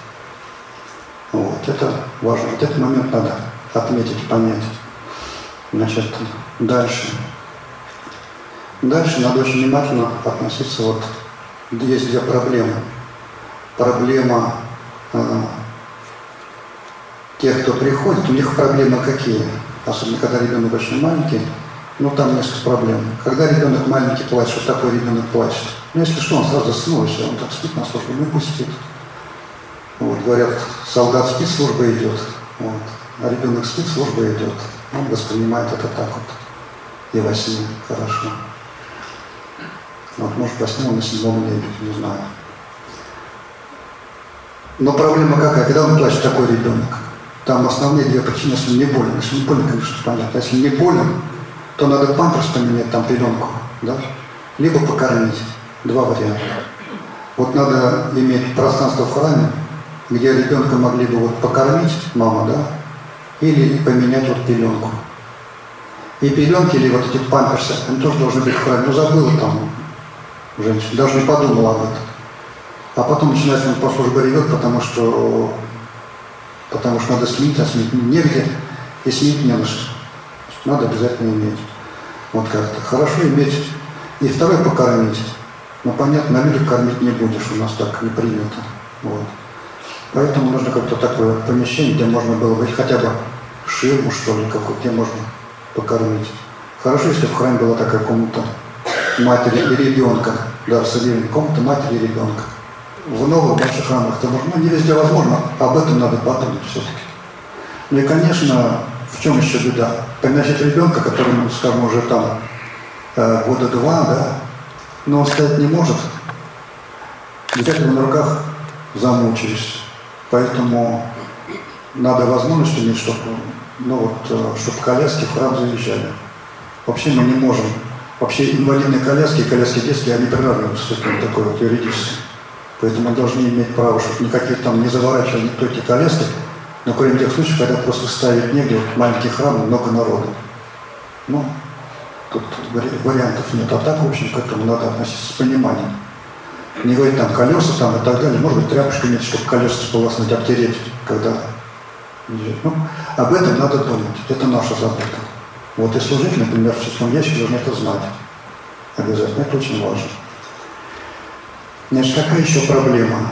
Вот, это важно. Вот этот момент надо отметить, понять. Значит, дальше. Дальше надо очень внимательно относиться, вот есть две проблемы. Проблема э, тех, кто приходит, у них проблемы какие? Особенно, когда ребенок очень маленький, ну там несколько проблем. Когда ребенок маленький плачет, что такое ребенок плачет? Ну если что, он сразу все, он так спит на службе, ну пусть. Вот, говорят, солдат служба идет. Вот. А ребенок служба идет. Он воспринимает это так вот. И во сне хорошо. Вот, может, во сне он на седьмом небе, не знаю. Но проблема какая? Когда он плачет, такой ребенок? Там основные две причины, если не болен. Если он болен, конечно, понятно. Если не болен, то надо памперс поменять, там пеленку, да? Либо покормить. Два варианта. Вот надо иметь пространство в храме, где ребенка могли бы вот покормить, мама, да, или поменять вот пеленку. И пеленки или вот эти памперсы, они тоже должны быть в храме. Ну, забыла там женщина, даже не подумала об этом. А потом начинается он по службе ревет, потому что, потому что надо сменить, а сменить негде, и сменить не на что. Надо обязательно иметь. Вот как-то. Хорошо иметь. И второй покормить. Но понятно, на людях кормить не будешь, у нас так не принято. Вот. Поэтому нужно как-то такое помещение, где можно было быть хотя бы ширму, что ли, какую где можно покормить. Хорошо, если в храме была такая комната матери и ребенка, да, в комната матери и ребенка. В новых больших храмах это можно, ну, не везде возможно, об этом надо подумать все-таки. Ну и, конечно, в чем еще беда? Приносить ребенка, который, ну, скажем, уже там э, года два, да, но он стоять не может, взять его на руках замучаешься. Поэтому надо возможность иметь, чтобы, ну вот, э, чтобы коляски в храм заезжали. Вообще мы не можем. Вообще инвалидные коляски коляски детские, они приравниваются этим такой вот юридически. Поэтому мы должны иметь право, чтобы никаких там не заворачивали никто эти коляски, но кроме тех случаев, когда просто ставить негде, вот маленький храм, много народу. Ну, тут вариантов нет. А так, в общем, к этому надо относиться с пониманием. Не говорить там колеса там и так далее. Может быть, тряпочку иметь, чтобы колеса сполоснуть, обтереть, когда ну, об этом надо думать. Это наша забота. Вот и служитель, например, в чистом ящике должен это знать. Обязательно. Это очень важно. Значит, какая еще проблема?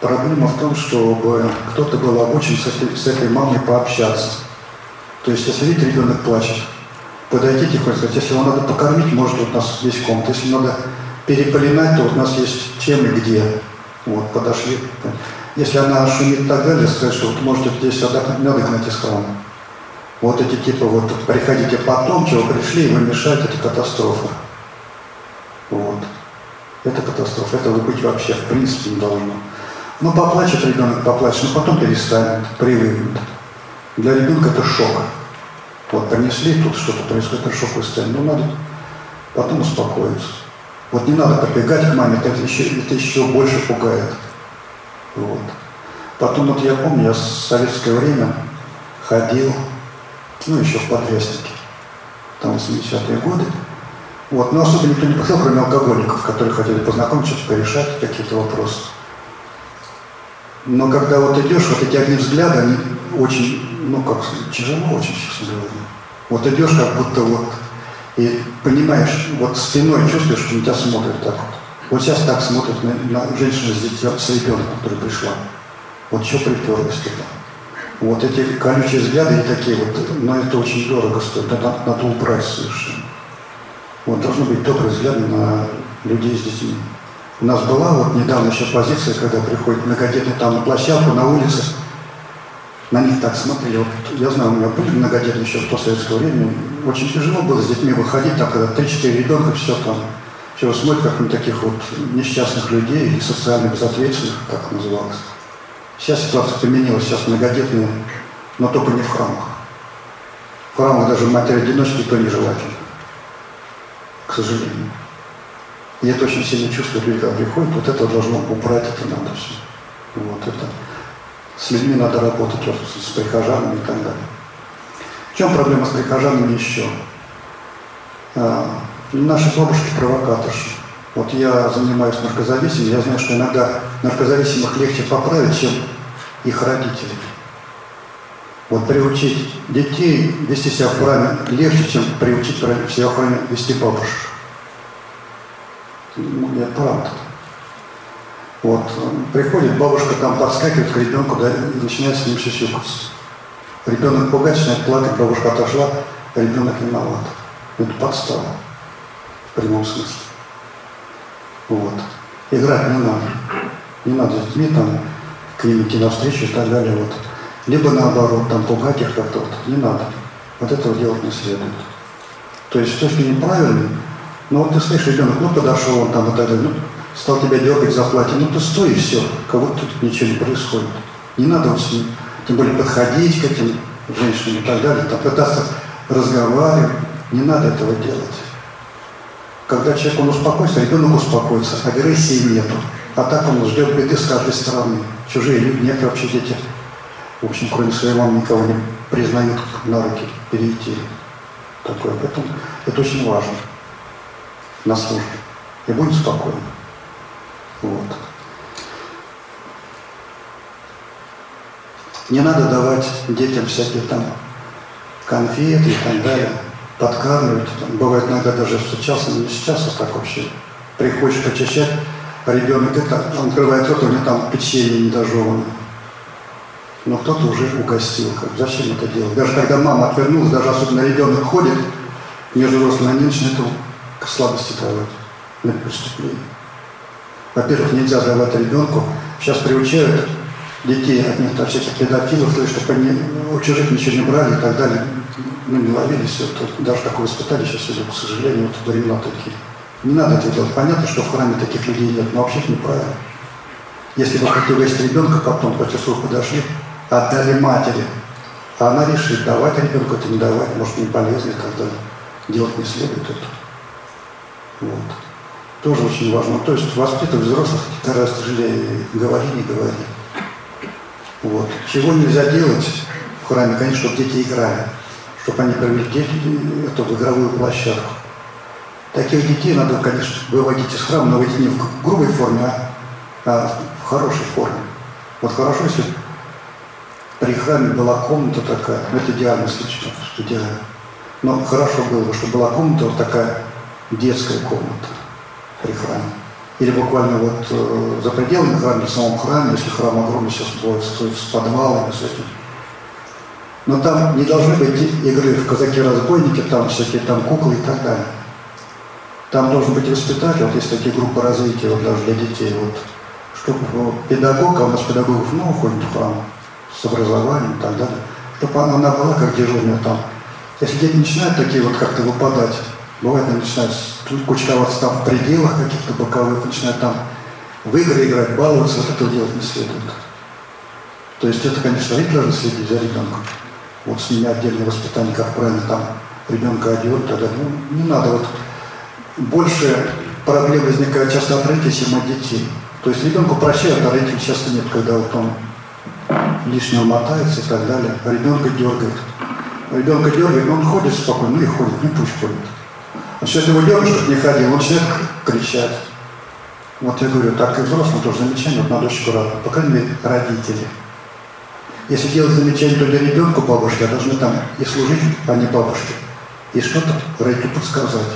Проблема в том, чтобы кто-то был обучен с этой, с этой мамой пообщаться. То есть, если видите, ребенок плачет, подойдите и сказать, если его надо покормить, может, у нас есть комната. Если надо переполинать, то вот у нас есть чем и где. Вот, подошли. Если она шумит и так далее, сказать, что вот можете здесь медок найти с храма. Вот эти типа вот приходите потом, чего пришли, и вы мешаете, это катастрофа. Вот. Это катастрофа. Этого быть вообще в принципе не должно. Ну, поплачет ребенок, поплачет, но потом перестанет, привыкнет. Для ребенка это шок. Вот принесли, тут что-то происходит, это шоковое состояние. Ну, надо потом успокоиться. Вот не надо побегать к маме, это еще, это еще больше пугает. Вот. Потом вот я помню, я в советское время ходил, ну, еще в подрестнике, там 80-е годы. Вот, но особо никто не приходил, кроме алкоголиков, которые хотели познакомиться, порешать какие-то вопросы. Но когда вот идешь, вот эти одни взгляды, они очень, ну как тяжело очень, честно говоря. Вот идешь как будто вот, и понимаешь, вот спиной чувствуешь, что на тебя смотрят так вот. Вот сейчас так смотрят на, на женщину с, детьми, с ребенком, которая пришла. Вот что приперлось туда. Вот эти колючие взгляды и такие вот, но это очень дорого стоит, надо, надо убрать совершенно. Вот должны быть добрые взгляды на людей с детьми. У нас была вот недавно еще позиция, когда приходит многодетный там на площадку, на улице, на них так смотрели. Вот, я знаю, у меня были многодетные еще в то советское время. Очень тяжело было с детьми выходить, там, когда 3-4 ребенка, все там, все смотрят, как на таких вот несчастных людей или социально безответственных, как это называлось. Сейчас ситуация поменялась, сейчас многодетные, но только не в храмах. В храмах даже матери-одиночки то не желательно, к сожалению. И это очень сильно чувствует люди, когда приходят, вот это должно убрать, это надо все. Вот это. С людьми надо работать, вот, с прихожанами и так далее. В чем проблема с прихожанами еще? А, наши бабушки провокаторши. Вот я занимаюсь наркозависимым, я знаю, что иногда наркозависимых легче поправить, чем их родителей. Вот приучить детей вести себя храме легче, чем приучить себя храме вести бабушек. Ну, я правда. Вот, приходит бабушка, там подскакивает к ребенку, да, и начинает с ним сюсюкаться. Ребенок пугать, начинает плакать, бабушка отошла, а ребенок виноват. Это подстава. В прямом смысле. Вот. Играть не надо. Не надо с детьми там к ним идти навстречу и так далее. Вот. Либо наоборот, там пугать их как-то. Вот. Не надо. Вот этого делать не следует. То есть то, что неправильно, ну вот ты слышишь, ребенок, ну подошел он там и так далее, ну, стал тебя дергать за платье, ну ты стой и все, как будто тут ничего не происходит. Не надо вот с ним, тем более подходить к этим женщинам и так далее, там пытаться разговаривать, не надо этого делать. Когда человек, он успокоится, ребенок успокоится, агрессии нету. А так он ждет беды с каждой стороны. Чужие люди, некоторые вообще дети, в общем, кроме своей мамы, никого не признают на руки перейти. Такое. Поэтому это очень важно на службе. И будь спокойны. Вот. Не надо давать детям всякие там конфеты и так далее подкармливать. Там, бывает иногда даже встречался, не сейчас, а так вообще. Приходишь почищать, ребенок это, он открывает рот, у него там печенье недожеванное. Но кто-то уже угостил. Как, зачем это делать? Даже когда мама отвернулась, даже особенно ребенок ходит между взрослыми, они начинают к слабости давать, на преступление. Во-первых, нельзя давать ребенку. Сейчас приучают детей от них, всяких педофилов, то есть, чтобы они у чужих ничего не брали и так далее мы не ловились, вот, даже такое испытали сейчас идет, к сожалению, вот времена такие. Не надо это делать. Понятно, что в храме таких людей нет, но вообще это неправильно. Если вы хотите вывести ребенка, потом по часу подошли, отдали матери, а она решит, давать ребенку это не давать, может не полезно и так далее. Делать не следует это. Вот. Тоже очень важно. То есть воспитывать взрослых гораздо тяжелее говори, не говори. Вот. Чего нельзя делать в храме, конечно, чтобы дети играли чтобы они провели эту в игровую площадку. Таких детей надо, конечно, выводить из храма, но выводить не в грубой форме, а, а в хорошей форме. Вот хорошо, если при храме была комната такая, ну это идеальный случай, что идеально. Но хорошо было бы, чтобы была комната вот такая, детская комната при храме. Или буквально вот э, за пределами храма, в самом храме, если храм огромный сейчас будет, с подвалами, с этим, но там не должны быть игры в казаки-разбойники, там всякие там куклы и так далее. Там должен быть воспитатель, вот есть такие группы развития вот даже для детей, вот, чтобы ну, педагог, а у нас педагогов много ходит в храм, с образованием и так далее, чтобы она была как дежурная там. Если дети начинают такие вот как-то выпадать, бывает, они начинают кучковаться там в пределах каких-то боковых, начинают там в игры играть, баловаться, вот этого делать не следует. То есть это, конечно, родители должны следить за ребенком вот с ними отдельное воспитание, как правильно там ребенка одевать, тогда ну, не надо. Вот больше проблем возникает часто от родителей, чем от детей. То есть ребенку прощают, а родителей часто нет, когда вот он лишнего мотается и так далее. Ребенка дергает. Ребенка дергает, но он ходит спокойно, ну и ходит, ну пусть ходит. Начинает его дергать, чтобы не ходил, он начинает кричать. Вот я говорю, так и взрослым тоже замечание, вот на дочку рада, по крайней мере, родители. Если делать замечание только ребенку бабушки, а должны там и служить, а не бабушке. И что-то родителю подсказать.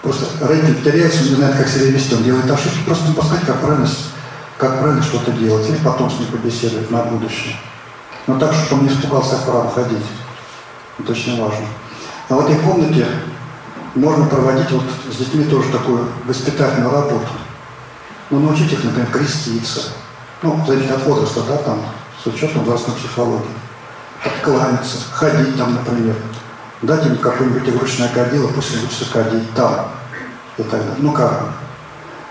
Просто родитель теряется, не знает, как себя вести, он делает ошибки, просто подсказать, как правильно, как правильно что-то делать. Или потом с ним побеседовать на будущее. Но так, чтобы он не испугался храм ходить. Это очень важно. А в этой комнате можно проводить вот с детьми тоже такую воспитательную работу. Ну, научить их, например, креститься. Ну, зависит от возраста, да, там, с учетом взрослой психологии. Откланяться, ходить там, например. Дать им какое-нибудь игрушечное кадило, пусть учатся ходить там. И так далее. Ну как?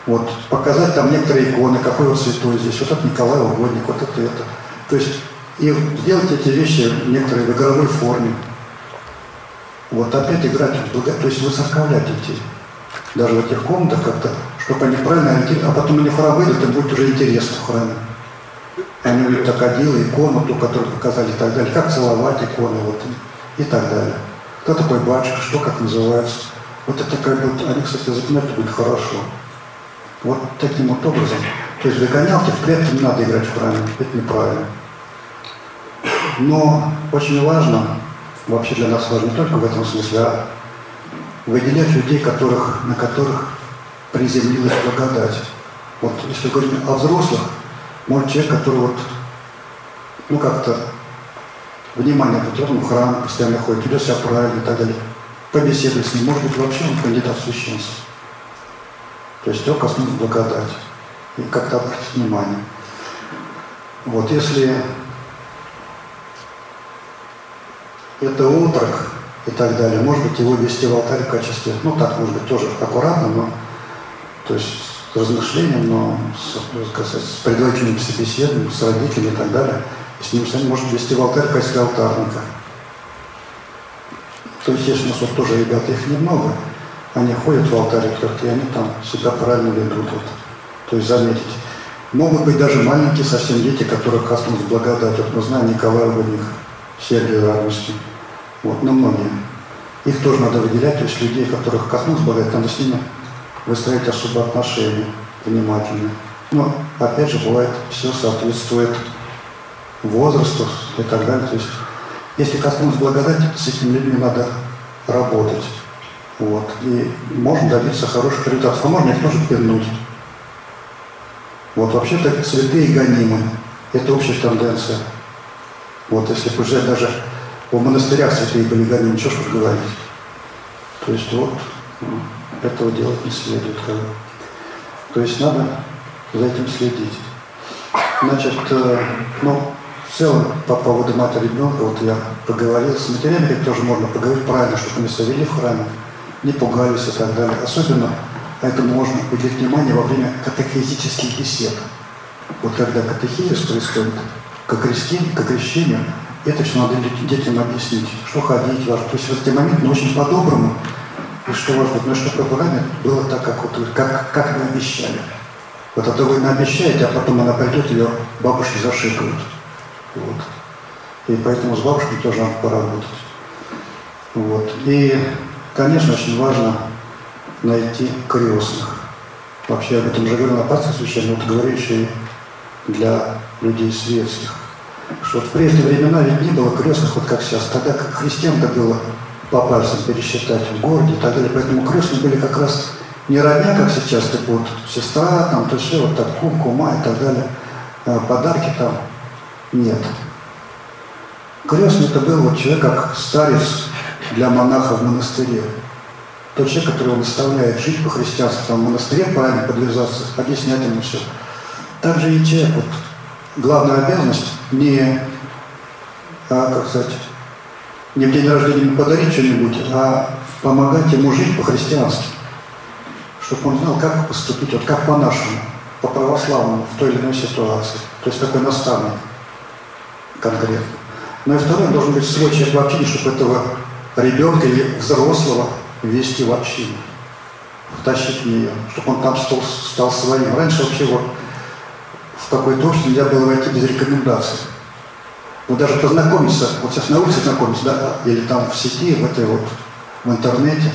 Вот, показать там некоторые иконы, какой вот святой здесь, вот это Николай Угодник, вот это это. То есть и сделать эти вещи некоторые в игровой форме. Вот опять играть в благо... то есть высоковлять детей. Даже в этих комнатах как-то, чтобы они правильно ориентировались, а потом они в храм выйдут, им будет уже интересно в храме. Они увидят акадилы, икону, ту, которую показали и так далее, как целовать иконы, вот, и так далее. Кто такой батюшка, что как называется. Вот это как бы, они, кстати, запоминать будет хорошо. Вот таким вот образом. То есть догонялки в клетке не надо играть в храме, это неправильно. Но очень важно, вообще для нас важно не только в этом смысле, а выделять людей, которых, на которых приземлилась благодать. Вот если говорим о взрослых, может человек, который вот, ну как-то внимание потребно в храм, постоянно ходит, ведет себя правильно и так далее. Побеседуй с ним, может быть, вообще он кандидат в священство. То есть его коснулась благодать. И как-то обратить внимание. Вот если это отрок и так далее. Может быть, его вести в алтарь в качестве, ну так, может быть, тоже аккуратно, но, то есть с размышлением, но с, сказать, с предварительным собеседованием, с родителями и так далее. С ним самим может вести в алтарь в качестве алтарника. То есть, если у нас вот тоже ребята, их немного, они ходят в алтарь, и они там себя правильно ведут. Вот. То есть заметить. Могут быть даже маленькие совсем дети, которых коснулась благодать. Вот мы знаем Николая Водник, Сергия Радости. Вот, но многие. Их тоже надо выделять, то есть людей, которых коснулся благодать, надо с ними выстроить особые отношения, внимательно. Но, опять же, бывает, все соответствует возрасту и так далее. То есть, если коснулась благодать, с этими людьми надо работать. Вот. И можно добиться хороших результатов. А можно их тоже пирнуть. Вот вообще-то святые гонимы. Это общая тенденция. Вот если взять даже в монастырях святые гонимы, ничего что говорить. То есть вот ну, этого делать не следует. То есть надо за этим следить. Значит, э, ну, в целом, по поводу матери ребенка, вот я поговорил с матерями, тоже можно поговорить правильно, чтобы они себя вели в храме, не пугались и так далее. Особенно этому можно уделить внимание во время катехизических бесед. Вот когда катехизис происходит, как крестение, как крещение, это все надо детям объяснить, что ходить важно. То есть в эти моменты, но очень по-доброму, и что важно, но чтобы программе было так, как, вот, как, как мы обещали. Вот это вы наобещаете, а потом она придет, ее бабушки зашикают. Вот. И поэтому с бабушкой тоже надо поработать. Вот. И, конечно, очень важно найти крестных. Вообще об этом уже говорил на пасторе священном, вот говорю еще и для людей светских. Что вот в прежние времена ведь не было крестных, вот как сейчас. Тогда как христиан-то было по пальцам пересчитать в городе и так далее. Поэтому крестные были как раз не родня, как сейчас, так вот, сестра, там, то все, вот так, кум, кума и так далее. А подарки там нет. Крестный это был вот человек, как старец для монаха в монастыре. Тот человек, который его наставляет жить по христианству, там в монастыре правильно подвязаться, объяснять ему все. Также и человек, вот, главная обязанность не, а, как сказать, не в день рождения подарить что-нибудь, а помогать ему жить по-христиански. Чтобы он знал, как поступить, вот как по-нашему, по-православному, в той или иной ситуации. То есть такой наставник конкретно. Ну и второе, должен быть свой человек в общине, чтобы этого ребенка или взрослого вести в общину, втащить в нее, чтобы он там стал, стал своим. Раньше вообще вот в какой-то обществе нельзя было войти без рекомендаций. Вот даже познакомиться, вот сейчас на улице знакомиться, да, или там в сети, в этой вот, в интернете,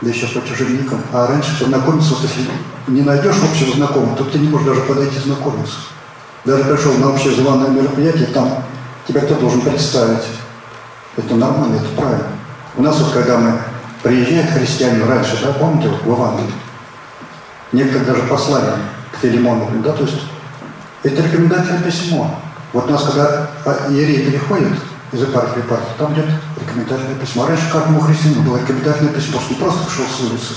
да еще по чужим никам. А раньше познакомиться, вот если не найдешь общего знакомого, то ты не можешь даже подойти знакомиться. Даже пришел на общее званое мероприятие, там тебя кто должен представить. Это нормально, это правильно. У нас вот когда мы приезжают христиане раньше, да, помните, вот в Евангелии, некоторые даже послали к Филимону, да, то есть это рекомендательное письмо. Вот у нас, когда иерей переходит из епархии в епархию, там идет рекомендательное письмо. Раньше, как у христиан, было рекомендательное письмо, что не просто пришел с улицы.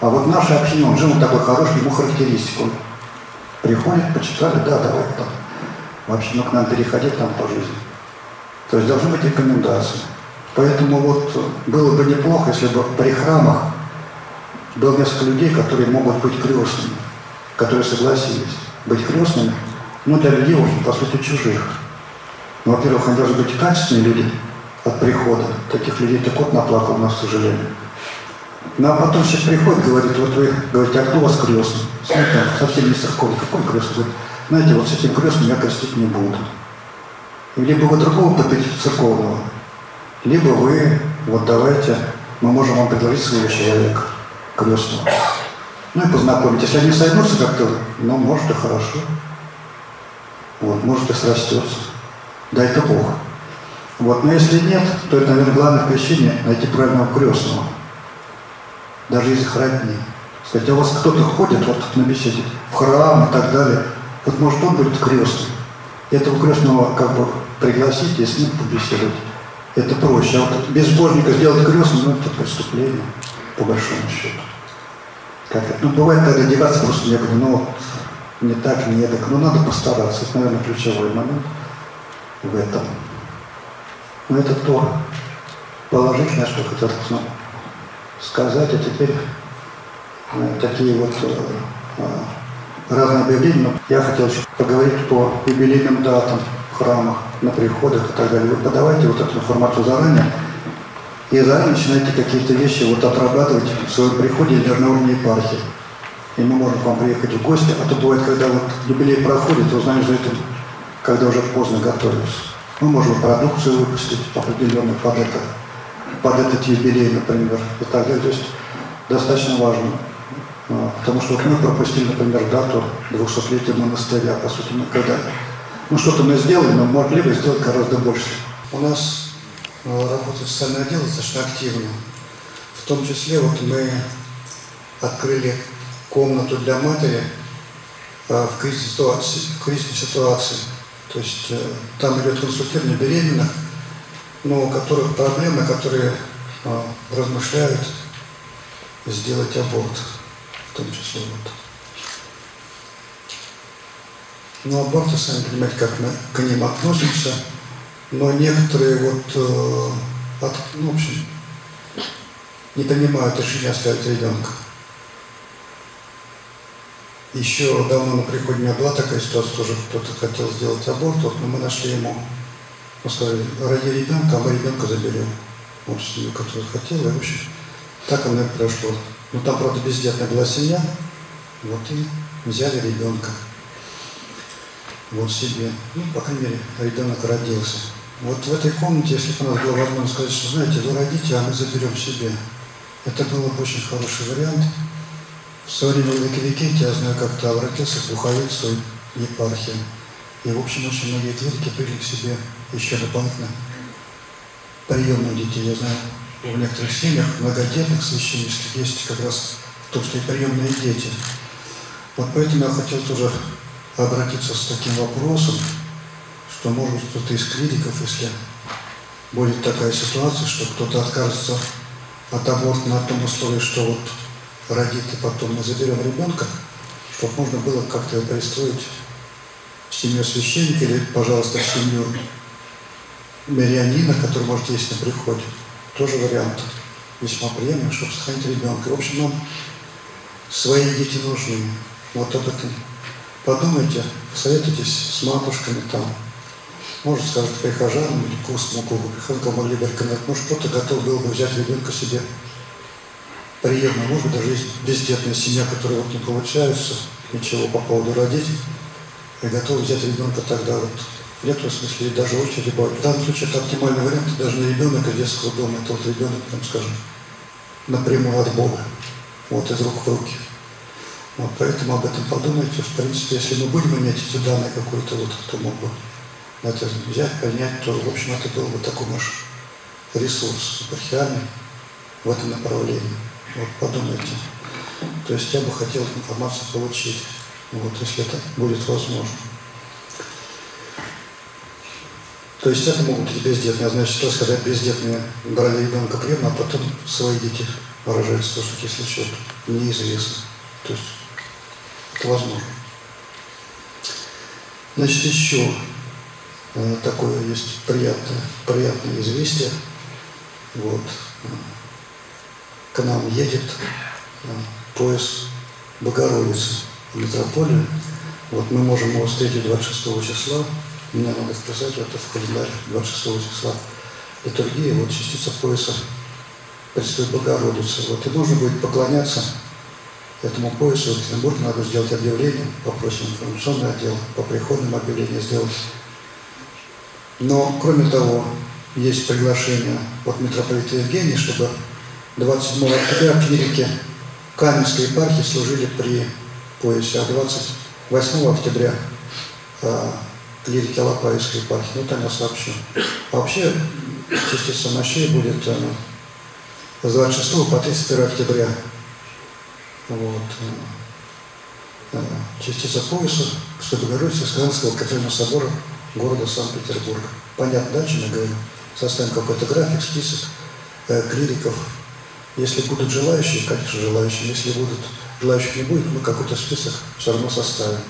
А вот наша община, он жил такой хороший, ему характеристику. Приходит, почитали, да, давай там. Вообще, ну, к нам переходить там по жизни. То есть должны быть рекомендации. Поэтому вот было бы неплохо, если бы при храмах было несколько людей, которые могут быть крестными, которые согласились быть крестными, людей, в общем, по сути, чужих. Ну, во-первых, они должны быть качественные люди от прихода. Таких людей так вот наплакал у нас, к сожалению. Ну, а потом сейчас приходит, говорит, вот вы говорите, а кто у вас крестный? Смотрите, совсем не церковный. Какой крестный? Знаете, вот с этим крестным я крестить не буду. Либо вы другого попить церковного, либо вы, вот давайте, мы можем вам предложить своего человека крестного. Ну и познакомить. Если они сойдутся как-то, ну, может и хорошо. Вот, может и срастется. Да это Бог. Вот, но если нет, то это, наверное, главная причина найти правильного крестного. Даже их родни. Сказать, а у вас кто-то ходит вот на беседе в храм и так далее, вот может он будет крестным. Этого крестного как бы пригласить и с ним побеседовать. Это проще. А вот безбожника сделать крестным, ну это преступление, по большому счету. Как? Ну, бывает, когда деваться просто некуда, ну, вот, не так, не так. Но надо постараться. Это, наверное, ключевой момент в этом. Но это то положительное, что хотел ну, сказать. А теперь э, такие вот э, э, разные объявления. Но я хотел еще поговорить по юбилейным датам в храмах, на приходах и так далее. Вы подавайте вот эту информацию заранее. И заранее начинайте какие-то вещи вот отрабатывать в своем приходе или на уровне епархии. И мы можем к вам приехать в гости. А то бывает, когда вот юбилей проходит, узнаешь за это, когда уже поздно готовишься. Мы можем продукцию выпустить определенную под, это, под этот юбилей, например, и так далее. То есть достаточно важно. А, потому что вот мы пропустили, например, дату 200-летия монастыря, по сути, мы когда ну что-то мы сделали, но могли бы сделать гораздо больше. У нас Э, работает социальный отдел достаточно активно. В том числе вот мы открыли комнату для матери э, в кризисной ситуации. В кризисной ситуации. То есть э, там идет консультирование беременных, но у которых проблемы, которые размышляют сделать аборт, в том числе вот. Но аборты, сами понимаете, как мы к ним относимся – но некоторые вот, э, от, ну, в общем, не понимают решения оставить ребенка. Еще давно на приходе у была такая ситуация, тоже кто-то хотел сделать аборт, вот, но мы нашли ему, мы сказали, ради ребенка, а мы ребенка заберем. Вот семью, которую хотела, и, в общем, так оно и прошло. Ну там, правда, бездетная была семья, вот и взяли ребенка. Вот себе. Ну, по крайней мере, ребенок родился. Вот в этой комнате, если бы у нас было возможность сказать, что, знаете, вы родите, а мы заберем себе, это был бы очень хороший вариант. В современном Википедии я знаю, как-то обратился к духовенству епархии. И, в общем, очень многие клирики приняли к себе еще дополнительно приемных детей. Я знаю, в некоторых семьях многодетных священничеств есть как раз в том числе и приемные дети. Вот поэтому я хотел тоже обратиться с таким вопросом что может кто-то из клириков, если будет такая ситуация, что кто-то откажется от аборта на том условии, что вот родит и потом мы заберем ребенка, чтобы можно было как-то пристроить в семью священника или, пожалуйста, в семью мирянина, который может есть на приходе. Тоже вариант весьма приемлемый, чтобы сохранить ребенка. В общем, нам свои дети нужны. Вот об этом подумайте, советуйтесь с матушками там, может, скажет прихожанам или к узкому кругу прихожан, могли бы рекомендовать, может, кто-то готов был бы взять ребенка себе приемно, может быть, даже есть бездетная семья, которая вот не получается ничего по поводу родить, и готовы взять ребенка тогда вот в некотором смысле даже очереди бывает. В данном случае это оптимальный вариант, даже не ребенок из детского дома, это вот ребенок, там, скажем, напрямую от Бога, вот из рук в руки. Вот поэтому об этом подумайте. В принципе, если мы будем иметь эти данные какой-то, вот, кто мог бы это взять, понять, то, в общем, это был бы такой наш ресурс епархиальный в этом направлении. Вот подумайте. То есть я бы хотел информацию получить, вот, если это будет возможно. То есть это могут быть бездетные. Знаю ситуацию, когда бездетные брали ребенка прием, а потом свои дети выражаются, что такие случаи неизвестно. То есть это возможно. Значит, еще такое есть приятное, приятное известие. Вот. К нам едет э, поезд Богородицы в метрополию. Вот мы можем его встретить 26 числа мне надо вписать это в календарь 26 числа литургии, вот частица пояса Пресвятой Богородицы. Вот и нужно будет поклоняться этому поясу. В Екатеринбурге надо сделать объявление, попросим информационный отдел, по приходным объявлениям сделать. Но, кроме того, есть приглашение от митрополита Евгения, чтобы 27 октября клирики Каменской епархии служили при поясе, а 28 октября а, клирики Алапаевской епархии, ну там я сообщу. А вообще, частица мощей будет э, с 26 по 31 октября. Вот. Э, частица пояса Святой Богородицы Сказанского кафедрального собора города Санкт-Петербурга. Понятно, да, чем я говорю? Составим какой-то график, список э, клириков. Если будут желающие, конечно, желающие. Если будут желающих не будет, мы какой-то список все равно составим.